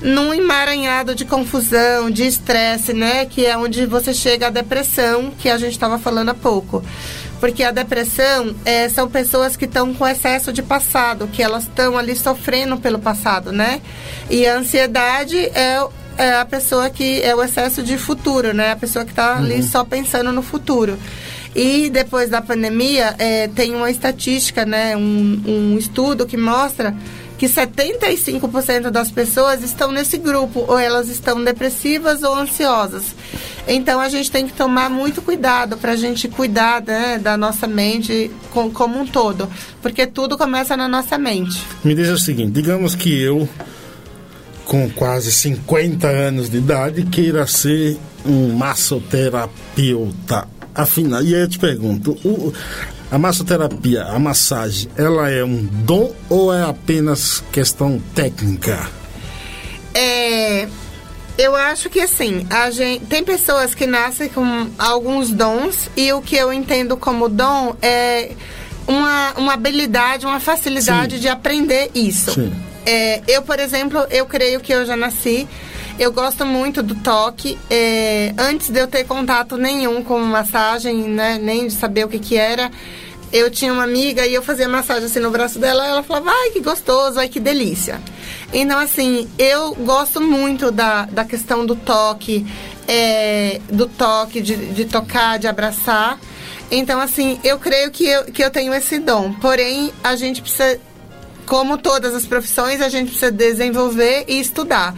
num emaranhado de confusão, de estresse, né? Que é onde você chega à depressão, que a gente estava falando há pouco. Porque a depressão é, são pessoas que estão com excesso de passado, que elas estão ali sofrendo pelo passado, né? E a ansiedade é, é, a pessoa que é o excesso de futuro, né? A pessoa que está uhum. ali só pensando no futuro. E depois da pandemia, é, tem uma estatística, né? Um, um estudo que mostra que 75% das pessoas estão nesse grupo, ou elas estão depressivas ou ansiosas. Então a gente tem que tomar muito cuidado para a gente cuidar né, da nossa mente com, como um todo, porque tudo começa na nossa mente. Me diz o seguinte: digamos que eu, com quase 50 anos de idade, queira ser um massoterapeuta. Afinal, e aí eu te pergunto, o, a massoterapia, a massagem, ela é um dom ou é apenas questão técnica? É, eu acho que assim, a gente, tem pessoas que nascem com alguns dons e o que eu entendo como dom é uma, uma habilidade, uma facilidade Sim. de aprender isso. Sim. É, eu, por exemplo, eu creio que eu já nasci. Eu gosto muito do toque. É, antes de eu ter contato nenhum com massagem, né, nem de saber o que, que era, eu tinha uma amiga e eu fazia massagem assim no braço dela ela falava, ai que gostoso, ai que delícia. Então, assim, eu gosto muito da, da questão do toque, é, do toque, de, de tocar, de abraçar. Então, assim, eu creio que eu, que eu tenho esse dom. Porém, a gente precisa, como todas as profissões, a gente precisa desenvolver e estudar.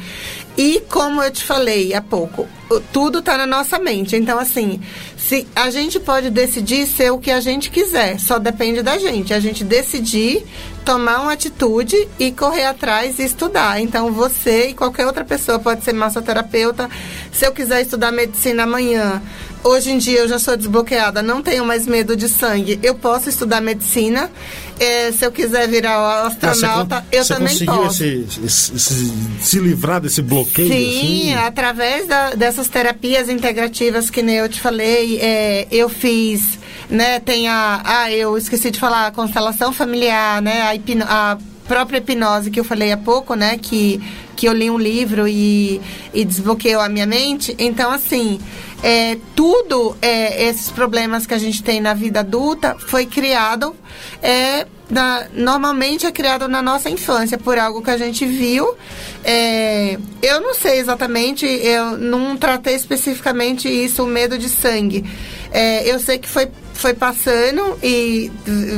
E como eu te falei há pouco, tudo está na nossa mente. Então, assim, se a gente pode decidir ser o que a gente quiser, só depende da gente. A gente decidir tomar uma atitude e correr atrás e estudar. Então você e qualquer outra pessoa pode ser massoterapeuta. Se eu quiser estudar medicina amanhã, hoje em dia eu já sou desbloqueada, não tenho mais medo de sangue. Eu posso estudar medicina. É, se eu quiser virar astronauta, ah, você, eu você também posso. Esse, esse, se livrar desse bloqueio? Sim, assim? através da, dessas terapias integrativas que nem eu te falei, é, eu fiz, né, tem a, ah, eu esqueci de falar, a constelação familiar, né, a, hipno, a própria hipnose que eu falei há pouco, né, que, que eu li um livro e, e desbloqueou a minha mente. Então, assim, é, tudo é, esses problemas que a gente tem na vida adulta foi criado é, na, normalmente é criado na nossa infância por algo que a gente viu. É, eu não sei exatamente, eu não tratei especificamente isso, o medo de sangue. É, eu sei que foi, foi passando e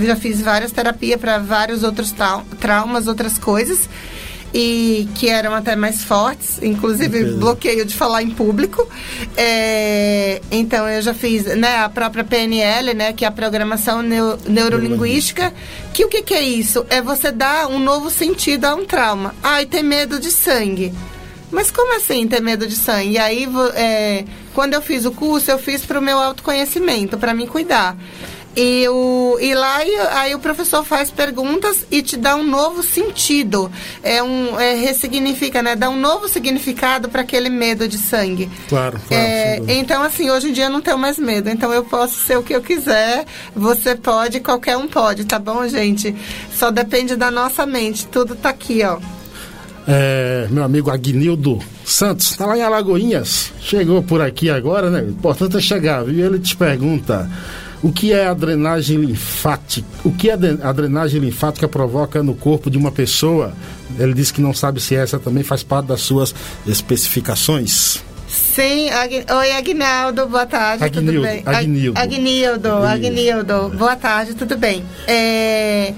já fiz várias terapias para vários outros traumas, outras coisas e que eram até mais fortes, inclusive bloqueio de falar em público. É, então eu já fiz né, a própria PNL, né, que é a programação neu, neurolinguística, que o que, que é isso? É você dar um novo sentido a um trauma. Ai, ter medo de sangue. Mas como assim ter medo de sangue? E aí, é, quando eu fiz o curso, eu fiz para o meu autoconhecimento, para me cuidar. E, o, e lá aí o professor faz perguntas e te dá um novo sentido. É um, é, ressignifica, né? Dá um novo significado para aquele medo de sangue. Claro, claro. É, então, assim, hoje em dia eu não tenho mais medo. Então eu posso ser o que eu quiser, você pode, qualquer um pode, tá bom, gente? Só depende da nossa mente. Tudo tá aqui, ó. É, meu amigo Agnildo Santos, tá lá em Alagoinhas. Chegou por aqui agora, né? O importante é chegar, viu? Ele te pergunta. O que é a drenagem linfática? O que a drenagem linfática provoca no corpo de uma pessoa? Ele disse que não sabe se essa também faz parte das suas especificações. Sim, Ag... oi Agnaldo, boa tarde, Agnildo, tudo bem? Agnildo. Agnildo, Agnildo, boa tarde, tudo bem. É,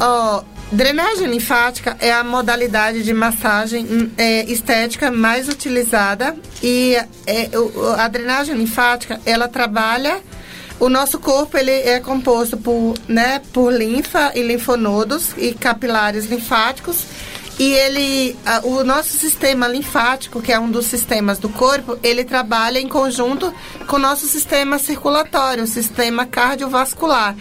ó, drenagem linfática é a modalidade de massagem hum, é, estética mais utilizada e é, a drenagem linfática, ela trabalha o nosso corpo ele é composto por, né, por linfa e linfonodos e capilares linfáticos. E ele, o nosso sistema linfático, que é um dos sistemas do corpo, ele trabalha em conjunto com o nosso sistema circulatório, o sistema cardiovascular.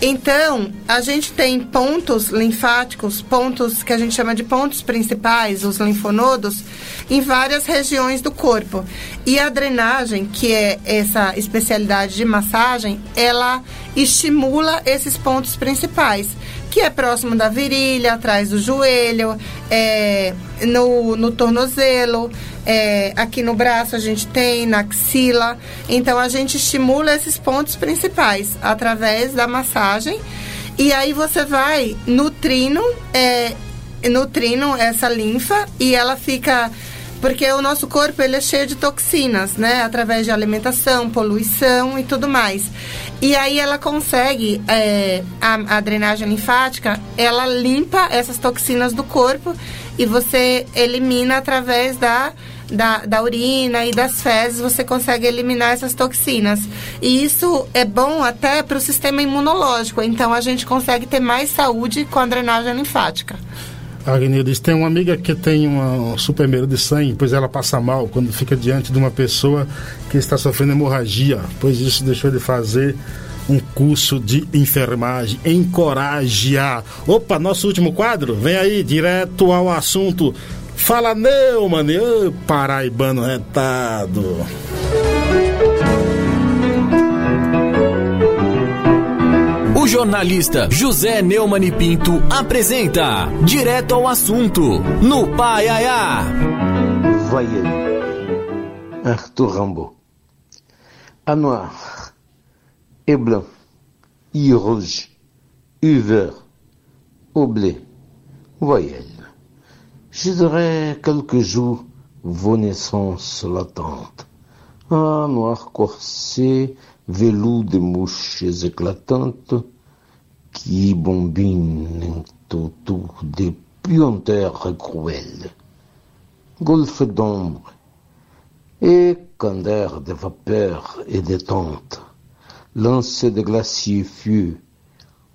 Então, a gente tem pontos linfáticos, pontos que a gente chama de pontos principais, os linfonodos, em várias regiões do corpo. E a drenagem, que é essa especialidade de massagem, ela estimula esses pontos principais, que é próximo da virilha, atrás do joelho, é, no, no tornozelo, é, aqui no braço a gente tem, na axila. Então a gente estimula esses pontos principais através da massagem. E aí você vai nutrindo, é, nutrindo essa linfa e ela fica porque o nosso corpo ele é cheio de toxinas, né? Através de alimentação, poluição e tudo mais. E aí ela consegue, é, a, a, drenagem linfática, ela limpa essas toxinas do corpo e você elimina através da, da, da urina e das fezes, você consegue eliminar essas toxinas. E isso é bom até para o sistema imunológico, então a gente consegue ter mais saúde com a drenagem linfática. Agnildes, tem uma amiga que tem uma, um super medo de sangue, pois ela passa mal quando fica diante de uma pessoa que está sofrendo hemorragia, pois isso deixou de fazer um curso de enfermagem. Encoraja! Opa, nosso último quadro? Vem aí, direto ao assunto. Fala Neumann, ô paraibano retado. Jornalista José Neumann e Pinto apresenta Direto ao Assunto, no Pai Aiá. Voyez, Arthur Rimbaud. A noir, et blanc, et rouge, et vert, au blé, voyelle. Je dirais quelques jours vos naissances latentes. Un noir corsé, velours de mouches éclatantes qui bombinent autour des puanteurs cruelles. Golfe d'ombre et candeur de vapeur et de tentes, lancé de glaciers fieux,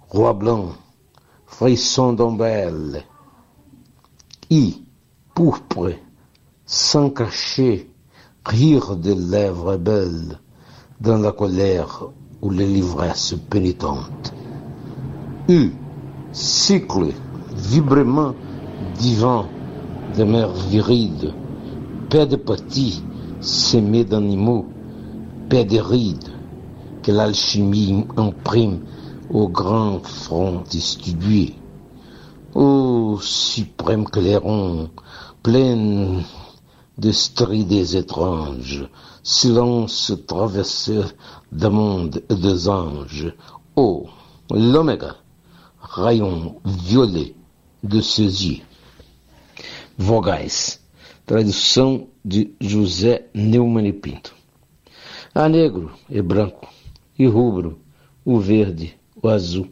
roi blanc, frisson d'ombelle, et, pourpre, sans cacher, rire des lèvres belles, dans la colère ou les livresses pénitentes. U, cycle, vibrement divin de mers virides, paix de petits, semés d'animaux, paix de rides, que l'alchimie imprime au grand front distribué. Ô suprême clairon, plein de strides étranges, silence traversé d'un monde et des anges. Ô l'oméga, rayon violet de yeux. Vogais, tradução de José Neumann e Pinto. Há negro e branco, e rubro, o verde, o azul.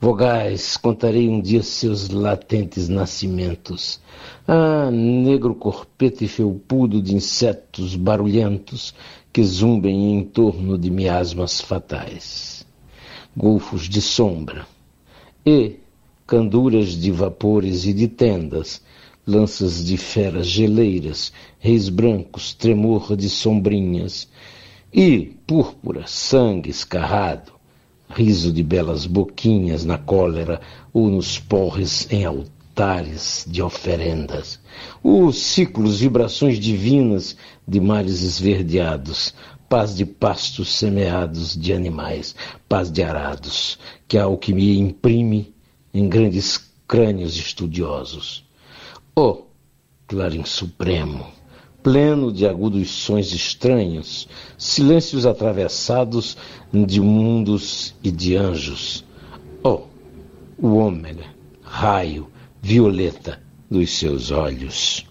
Vogais, contarei um dia seus latentes nascimentos. Ah, negro corpete felpudo de insetos barulhentos que zumbem em torno de miasmas fatais. Golfos de sombra. E canduras de vapores e de tendas, lanças de feras geleiras, reis brancos, tremor de sombrinhas, e púrpura, sangue escarrado, riso de belas boquinhas na cólera ou nos porres em altares de oferendas. Os ciclos, vibrações divinas de mares esverdeados, paz de pastos semeados de animais, paz de arados, que a alquimia imprime em grandes crânios estudiosos. Oh, clarim supremo! pleno de agudos sons estranhos, silêncios atravessados de mundos e de anjos. Oh, o ômega, raio, violeta dos seus olhos.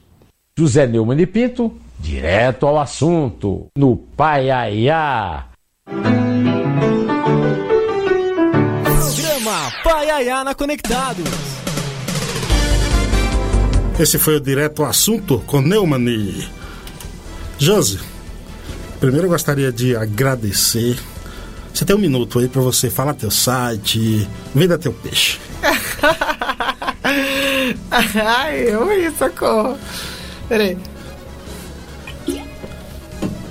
José Neumann e Pinto, direto ao assunto, no Paiaiá. Programa Paiaiá na Conectados. Esse foi o Direto ao Assunto com Neumann. Josi, primeiro eu gostaria de agradecer. Você tem um minuto aí para você falar teu site, venda teu peixe. Ai, eu socorro. Peraí.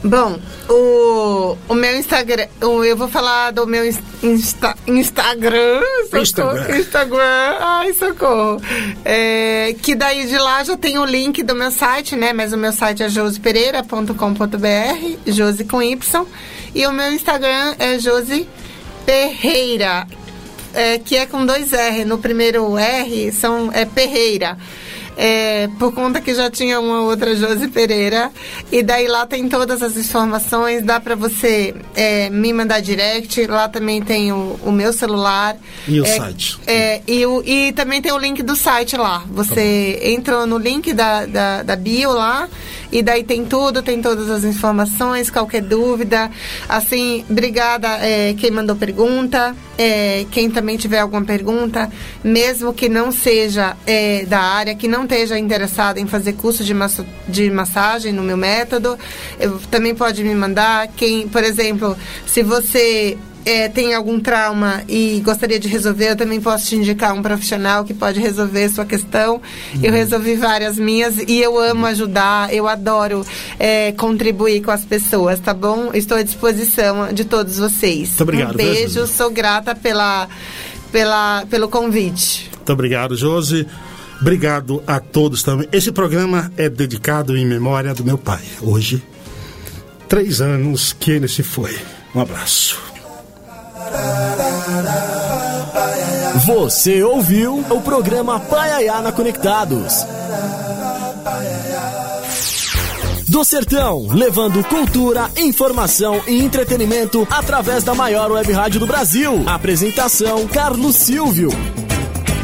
Bom, o, o meu Instagram, eu vou falar do meu insta, Instagram, socorro, Instagram. Instagram, ai, socorro. É, que daí de lá já tem o link do meu site, né? Mas o meu site é josepereira.com.br, Jose com Y. E o meu Instagram é Jose Perreira, é, que é com dois R. No primeiro R são, é Perreira é, por conta que já tinha uma outra Josi Pereira. E daí lá tem todas as informações, dá para você é, me mandar direct. Lá também tem o, o meu celular. E o é, site. É, e, o, e também tem o link do site lá. Você tá entra no link da, da, da bio lá. E daí tem tudo, tem todas as informações, qualquer dúvida. Assim, obrigada é, quem mandou pergunta, é, quem também tiver alguma pergunta, mesmo que não seja é, da área, que não esteja interessado em fazer curso de, massa, de massagem no meu método, eu, também pode me mandar. Quem, por exemplo, se você é, tem algum trauma e gostaria de resolver, eu também posso te indicar um profissional que pode resolver sua questão. Uhum. Eu resolvi várias minhas e eu amo ajudar, eu adoro é, contribuir com as pessoas, tá bom? Estou à disposição de todos vocês. Muito obrigado. Um beijo, sou grata pela, pela, pelo convite. Muito obrigado, Josi. Obrigado a todos também. Esse programa é dedicado em memória do meu pai. Hoje, três anos que ele se foi. Um abraço. Você ouviu o programa Paiaiana Conectados. Do Sertão, levando cultura, informação e entretenimento através da maior web rádio do Brasil. Apresentação: Carlos Silvio.